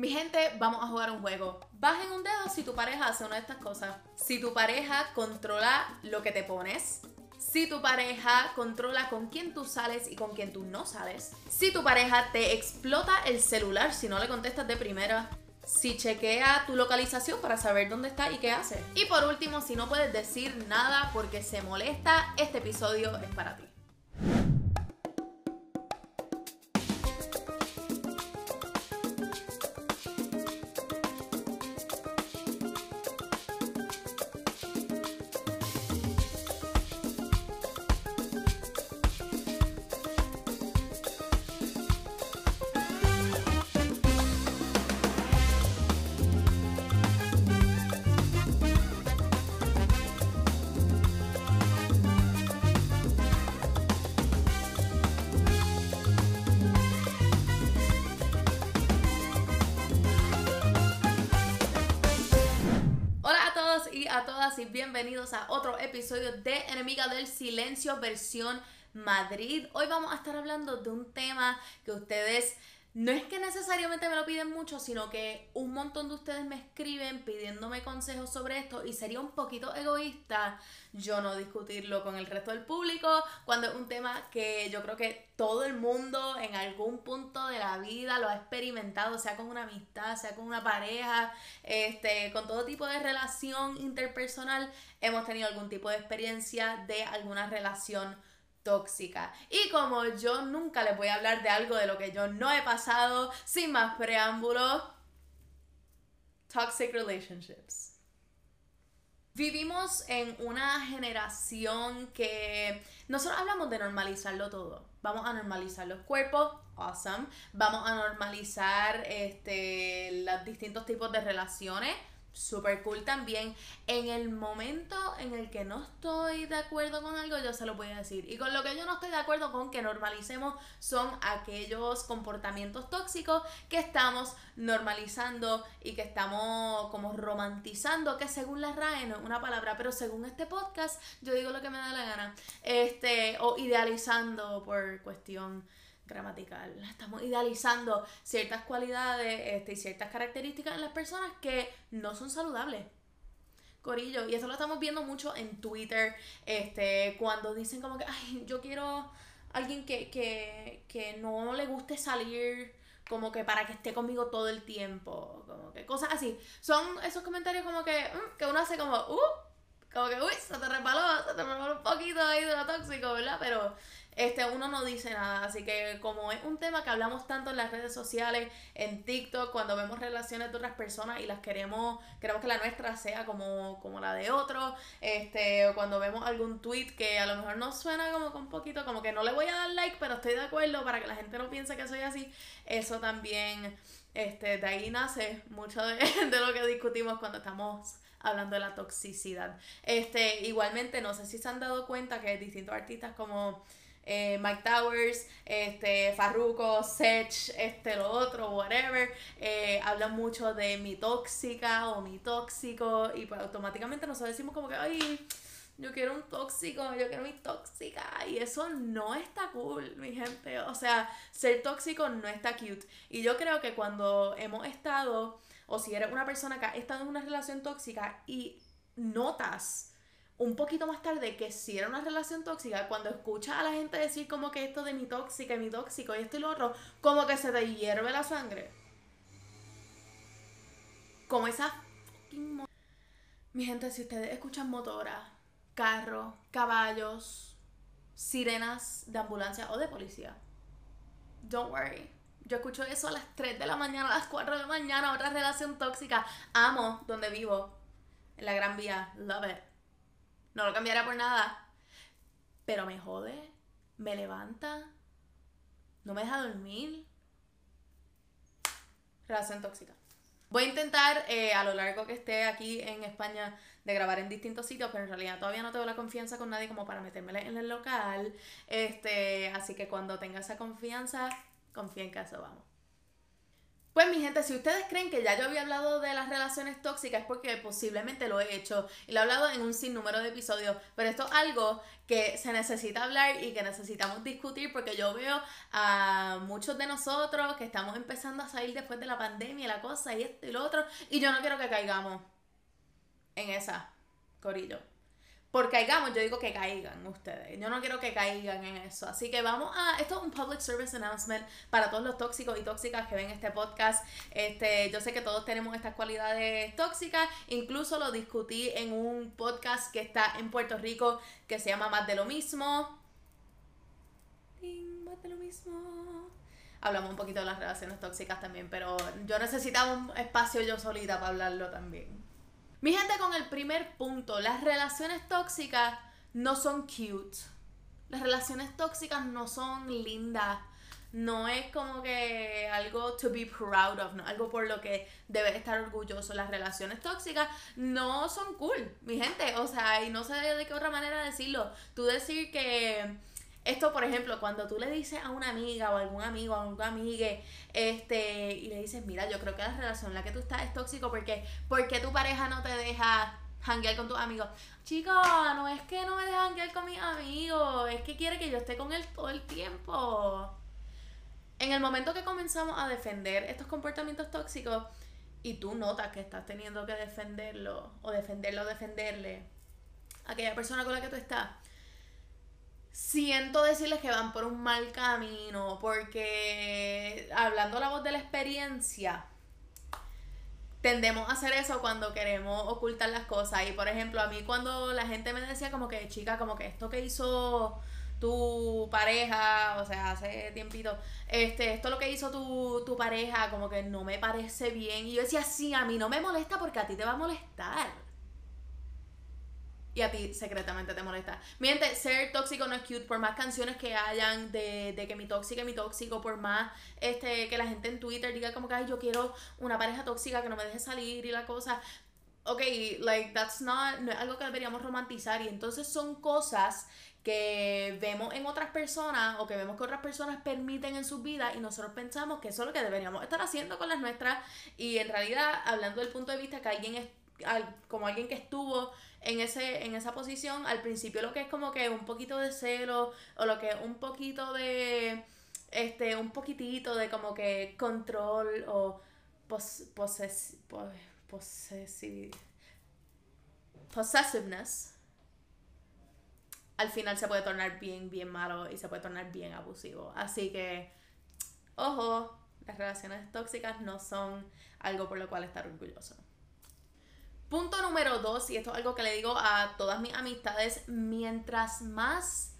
Mi gente, vamos a jugar un juego. Bajen un dedo si tu pareja hace una de estas cosas. Si tu pareja controla lo que te pones. Si tu pareja controla con quién tú sales y con quién tú no sales. Si tu pareja te explota el celular si no le contestas de primera. Si chequea tu localización para saber dónde está y qué hace. Y por último, si no puedes decir nada porque se molesta, este episodio es para ti. Todas y bienvenidos a otro episodio de Enemiga del Silencio versión Madrid. Hoy vamos a estar hablando de un tema que ustedes no es que necesariamente me lo piden mucho, sino que un montón de ustedes me escriben pidiéndome consejos sobre esto y sería un poquito egoísta yo no discutirlo con el resto del público cuando es un tema que yo creo que todo el mundo en algún punto de la vida lo ha experimentado, sea con una amistad, sea con una pareja, este, con todo tipo de relación interpersonal, hemos tenido algún tipo de experiencia de alguna relación tóxica. Y como yo nunca les voy a hablar de algo de lo que yo no he pasado, sin más preámbulo, toxic relationships. Vivimos en una generación que nosotros hablamos de normalizarlo todo. Vamos a normalizar los cuerpos, awesome. Vamos a normalizar este, los distintos tipos de relaciones, super cool también. En el momento en el que no estoy de acuerdo con algo, yo se lo voy a decir. Y con lo que yo no estoy de acuerdo con que normalicemos son aquellos comportamientos tóxicos que estamos normalizando y que estamos como romantizando, que según la RAE no es una palabra, pero según este podcast, yo digo lo que me da la gana. Este, o idealizando por cuestión gramatical. Estamos idealizando ciertas cualidades este, y ciertas características en las personas que no son saludables. Corillo, y eso lo estamos viendo mucho en Twitter, este, cuando dicen como que, ay, yo quiero alguien que, que, que no le guste salir, como que para que esté conmigo todo el tiempo, como que cosas así. Son esos comentarios como que, mm, que uno hace como, uh, como que, uy, se te resbaló, se te resbaló un poquito ahí de lo tóxico, ¿verdad? Pero este, uno no dice nada. Así que como es un tema que hablamos tanto en las redes sociales, en TikTok, cuando vemos relaciones de otras personas y las queremos, queremos que la nuestra sea como, como la de otro, este, o cuando vemos algún tweet que a lo mejor nos suena como un poquito, como que no le voy a dar like, pero estoy de acuerdo para que la gente no piense que soy así, eso también, este, de ahí nace mucho de, lo que discutimos cuando estamos hablando de la toxicidad. Este, igualmente, no sé si se han dado cuenta que distintos artistas como eh, Mike Towers, este, Farruko, Sech, este, lo otro, whatever, eh, hablan mucho de mi tóxica o mi tóxico y pues automáticamente nosotros decimos como que, ay, yo quiero un tóxico, yo quiero mi tóxica y eso no está cool, mi gente, o sea, ser tóxico no está cute y yo creo que cuando hemos estado o si eres una persona que ha estado en una relación tóxica y notas un poquito más tarde que si era una relación tóxica, cuando escuchas a la gente decir como que esto de mi tóxica, mi tóxico y esto y lo otro, como que se te hierve la sangre. Como esa fucking Mi gente, si ustedes escuchan motora, carro, caballos, sirenas de ambulancia o de policía, don't worry. Yo escucho eso a las 3 de la mañana, a las 4 de la mañana, otra relación tóxica. Amo donde vivo, en la Gran Vía. Love it. No lo cambiaría por nada. Pero me jode, me levanta, no me deja dormir. Relación tóxica. Voy a intentar eh, a lo largo que esté aquí en España de grabar en distintos sitios, pero en realidad todavía no tengo la confianza con nadie como para meterme en el local. Este, así que cuando tenga esa confianza, confía en eso vamos. Pues mi gente, si ustedes creen que ya yo había hablado de las relaciones tóxicas es porque posiblemente lo he hecho y lo he hablado en un sinnúmero de episodios, pero esto es algo que se necesita hablar y que necesitamos discutir porque yo veo a muchos de nosotros que estamos empezando a salir después de la pandemia y la cosa y esto y lo otro y yo no quiero que caigamos en esa, Corillo por caigamos, yo digo que caigan ustedes. Yo no quiero que caigan en eso. Así que vamos a. Esto es un public service announcement para todos los tóxicos y tóxicas que ven este podcast. Este, yo sé que todos tenemos estas cualidades tóxicas. Incluso lo discutí en un podcast que está en Puerto Rico que se llama Más de lo mismo. Más de lo mismo. Hablamos un poquito de las relaciones tóxicas también, pero yo necesitaba un espacio yo solita para hablarlo también. Mi gente, con el primer punto, las relaciones tóxicas no son cute. Las relaciones tóxicas no son lindas. No es como que algo to be proud of, no, algo por lo que debes estar orgulloso. Las relaciones tóxicas no son cool, mi gente. O sea, y no sé de qué otra manera decirlo. Tú decir que esto, por ejemplo, cuando tú le dices a una amiga o a algún amigo, a algún amigue, este, y le dices, mira, yo creo que la relación en la que tú estás es tóxico porque, porque tu pareja no te deja hanguear con tus amigos. Chico, no es que no me deja hanguear con mis amigos, es que quiere que yo esté con él todo el tiempo. En el momento que comenzamos a defender estos comportamientos tóxicos y tú notas que estás teniendo que defenderlo o defenderlo o defenderle a aquella persona con la que tú estás, siento decirles que van por un mal camino, porque hablando la voz de la experiencia, tendemos a hacer eso cuando queremos ocultar las cosas. Y por ejemplo, a mí cuando la gente me decía como que, chica, como que esto que hizo tu pareja, o sea, hace tiempito, este, esto lo que hizo tu, tu pareja, como que no me parece bien. Y yo decía, sí, a mí no me molesta porque a ti te va a molestar y a ti secretamente te molesta. Miente, ser tóxico no es cute, por más canciones que hayan de, que mi tóxica es mi tóxico, por más este que la gente en Twitter diga como que Ay, yo quiero una pareja tóxica que no me deje salir y la cosa. Ok, like, that's not, no es algo que deberíamos romantizar y entonces son cosas que vemos en otras personas o que vemos que otras personas permiten en sus vidas y nosotros pensamos que eso es lo que deberíamos estar haciendo con las nuestras y en realidad hablando del punto de vista que alguien es como alguien que estuvo en, ese, en esa posición, al principio lo que es como que un poquito de celo o lo que es un poquito de, este, un poquitito de como que control o pos, poses, possessiveness, al final se puede tornar bien, bien malo y se puede tornar bien abusivo. Así que, ojo, las relaciones tóxicas no son algo por lo cual estar orgulloso. Punto número dos, y esto es algo que le digo a todas mis amistades, mientras más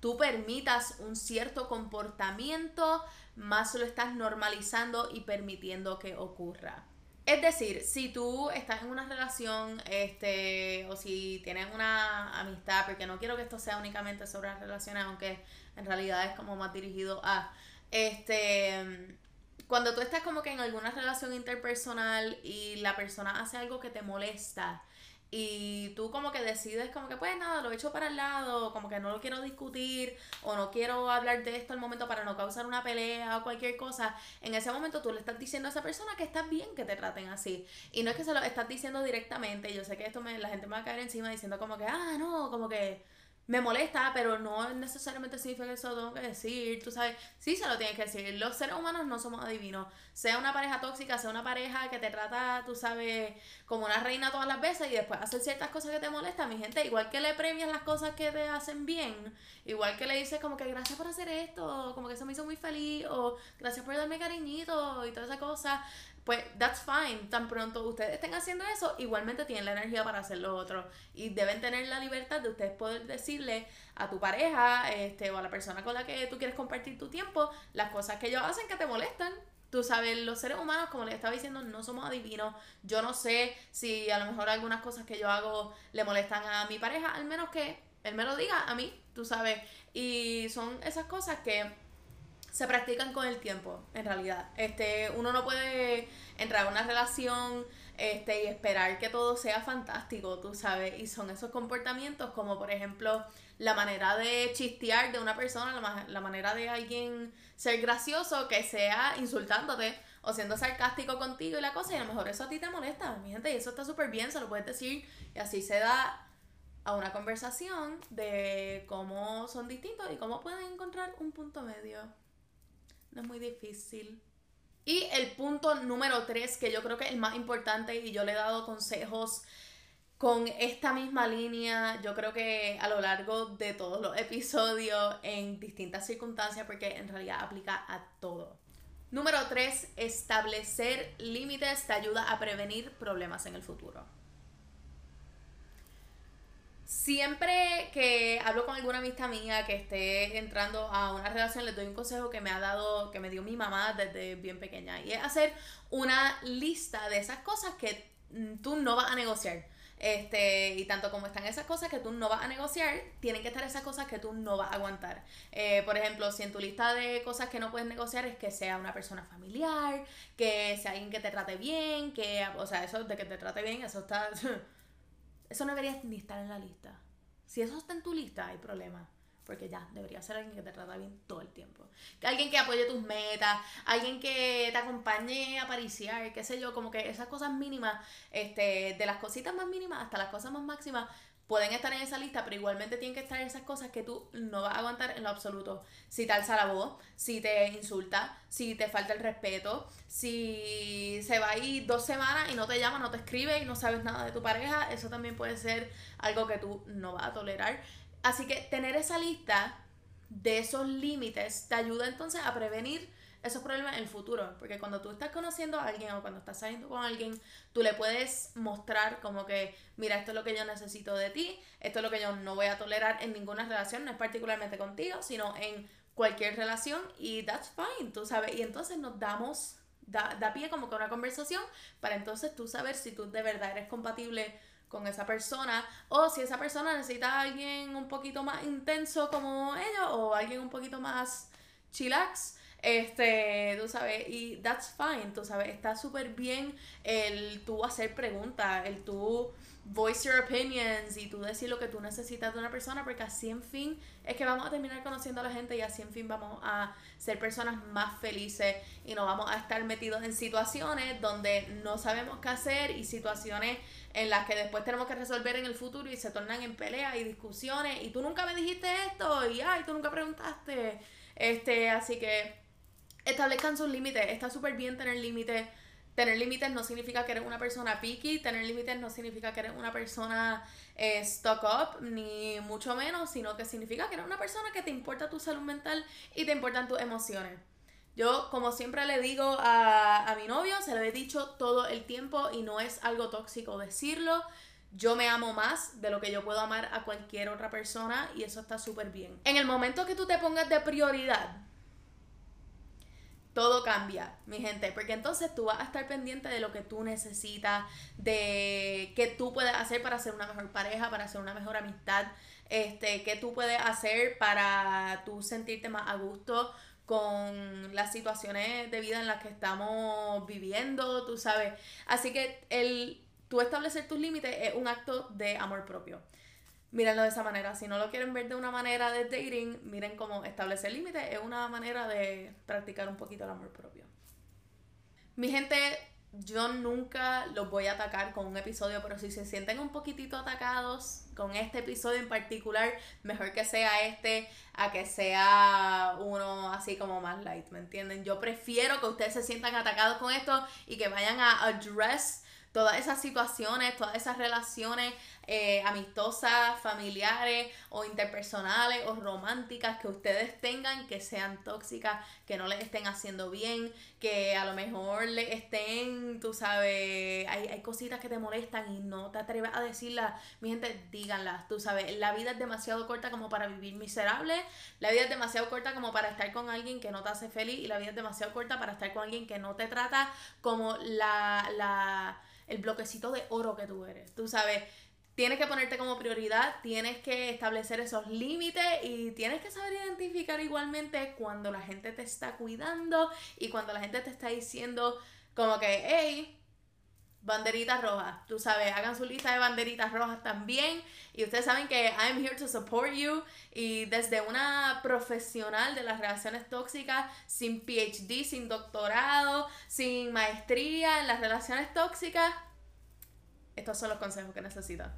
tú permitas un cierto comportamiento, más lo estás normalizando y permitiendo que ocurra. Es decir, si tú estás en una relación, este, o si tienes una amistad, porque no quiero que esto sea únicamente sobre las relaciones, aunque en realidad es como más dirigido a, este, cuando tú estás como que en alguna relación interpersonal y la persona hace algo que te molesta y tú como que decides como que pues nada, lo echo para el lado, como que no lo quiero discutir o no quiero hablar de esto al momento para no causar una pelea o cualquier cosa, en ese momento tú le estás diciendo a esa persona que está bien que te traten así. Y no es que se lo estás diciendo directamente, yo sé que esto me, la gente me va a caer encima diciendo como que, ah, no, como que me molesta, pero no necesariamente significa que eso tengo que decir, tú sabes, sí se lo tienes que decir, los seres humanos no somos adivinos, sea una pareja tóxica, sea una pareja que te trata, tú sabes, como una reina todas las veces y después hacer ciertas cosas que te molestan, mi gente, igual que le premias las cosas que te hacen bien, igual que le dices como que gracias por hacer esto, como que eso me hizo muy feliz, o gracias por darme cariñito y toda esa cosa, pues that's fine. Tan pronto ustedes estén haciendo eso, igualmente tienen la energía para hacer lo otro. Y deben tener la libertad de ustedes poder decirle a tu pareja este, o a la persona con la que tú quieres compartir tu tiempo las cosas que ellos hacen que te molestan. Tú sabes, los seres humanos, como les estaba diciendo, no somos adivinos. Yo no sé si a lo mejor algunas cosas que yo hago le molestan a mi pareja, al menos que él me lo diga a mí, tú sabes. Y son esas cosas que se practican con el tiempo, en realidad. Este, uno no puede entrar a una relación este, y esperar que todo sea fantástico, tú sabes. Y son esos comportamientos como, por ejemplo, la manera de chistear de una persona, la, la manera de alguien ser gracioso que sea insultándote o siendo sarcástico contigo y la cosa, y a lo mejor eso a ti te molesta, mi gente, y eso está súper bien, se lo puedes decir, y así se da a una conversación de cómo son distintos y cómo pueden encontrar un punto medio. No es muy difícil. Y el punto número tres, que yo creo que es el más importante y yo le he dado consejos con esta misma línea, yo creo que a lo largo de todos los episodios, en distintas circunstancias, porque en realidad aplica a todo. Número tres, establecer límites te ayuda a prevenir problemas en el futuro. Siempre que hablo con alguna amistad mía que esté entrando a una relación, les doy un consejo que me ha dado, que me dio mi mamá desde bien pequeña. Y es hacer una lista de esas cosas que mm, tú no vas a negociar. Este, y tanto como están esas cosas que tú no vas a negociar, tienen que estar esas cosas que tú no vas a aguantar. Eh, por ejemplo, si en tu lista de cosas que no puedes negociar es que sea una persona familiar, que sea alguien que te trate bien, que, o sea, eso de que te trate bien, eso está Eso no debería ni estar en la lista. Si eso está en tu lista, hay problema. Porque ya, debería ser alguien que te trata bien todo el tiempo. Alguien que apoye tus metas, alguien que te acompañe a pariciar, qué sé yo, como que esas cosas mínimas, este, de las cositas más mínimas hasta las cosas más máximas, pueden estar en esa lista, pero igualmente tienen que estar esas cosas que tú no vas a aguantar en lo absoluto. Si te alza la voz, si te insulta, si te falta el respeto, si se va ahí dos semanas y no te llama, no te escribe y no sabes nada de tu pareja, eso también puede ser algo que tú no vas a tolerar. Así que tener esa lista de esos límites te ayuda entonces a prevenir esos problemas en el futuro. Porque cuando tú estás conociendo a alguien o cuando estás saliendo con alguien, tú le puedes mostrar como que, mira, esto es lo que yo necesito de ti, esto es lo que yo no voy a tolerar en ninguna relación, no es particularmente contigo, sino en cualquier relación y that's fine, tú sabes. Y entonces nos damos, da, da pie como que una conversación para entonces tú saber si tú de verdad eres compatible con esa persona o si esa persona necesita a alguien un poquito más intenso como ella o alguien un poquito más chillax este, tú sabes, y that's fine, tú sabes, está súper bien el tú hacer preguntas, el tú voice your opinions y tú decir lo que tú necesitas de una persona, porque así en fin es que vamos a terminar conociendo a la gente y así en fin vamos a ser personas más felices y no vamos a estar metidos en situaciones donde no sabemos qué hacer y situaciones en las que después tenemos que resolver en el futuro y se tornan en peleas y discusiones y tú nunca me dijiste esto y ay, tú nunca preguntaste. Este, así que establezcan sus límites. Está súper bien tener límites. Tener límites no significa que eres una persona picky, tener límites no significa que eres una persona eh, stuck up, ni mucho menos, sino que significa que eres una persona que te importa tu salud mental y te importan tus emociones. Yo, como siempre le digo a, a mi novio, se lo he dicho todo el tiempo y no es algo tóxico decirlo. Yo me amo más de lo que yo puedo amar a cualquier otra persona y eso está súper bien. En el momento que tú te pongas de prioridad, todo cambia, mi gente, porque entonces tú vas a estar pendiente de lo que tú necesitas, de qué tú puedes hacer para ser una mejor pareja, para ser una mejor amistad, este, qué tú puedes hacer para tú sentirte más a gusto con las situaciones de vida en las que estamos viviendo, tú sabes. Así que el tú establecer tus límites es un acto de amor propio mírenlo de esa manera. Si no lo quieren ver de una manera de dating, miren cómo establecer límites es una manera de practicar un poquito el amor propio. Mi gente, yo nunca los voy a atacar con un episodio, pero si se sienten un poquitito atacados con este episodio en particular, mejor que sea este a que sea uno así como más light, ¿me entienden? Yo prefiero que ustedes se sientan atacados con esto y que vayan a address todas esas situaciones, todas esas relaciones eh, amistosas, familiares o interpersonales o románticas que ustedes tengan que sean tóxicas, que no les estén haciendo bien, que a lo mejor le estén, tú sabes, hay, hay cositas que te molestan y no te atreves a decirlas, mi gente, díganlas, tú sabes, la vida es demasiado corta como para vivir miserable, la vida es demasiado corta como para estar con alguien que no te hace feliz y la vida es demasiado corta para estar con alguien que no te trata como la, la el bloquecito de oro que tú eres. Tú sabes, tienes que ponerte como prioridad, tienes que establecer esos límites y tienes que saber identificar igualmente cuando la gente te está cuidando y cuando la gente te está diciendo como que, hey, banderitas rojas. Tú sabes, hagan su lista de banderitas rojas también. Y ustedes saben que I'm here to support you. Y desde una profesional de las relaciones tóxicas, sin PhD, sin doctorado, sin maestría en las relaciones tóxicas, estos son los consejos que necesitas.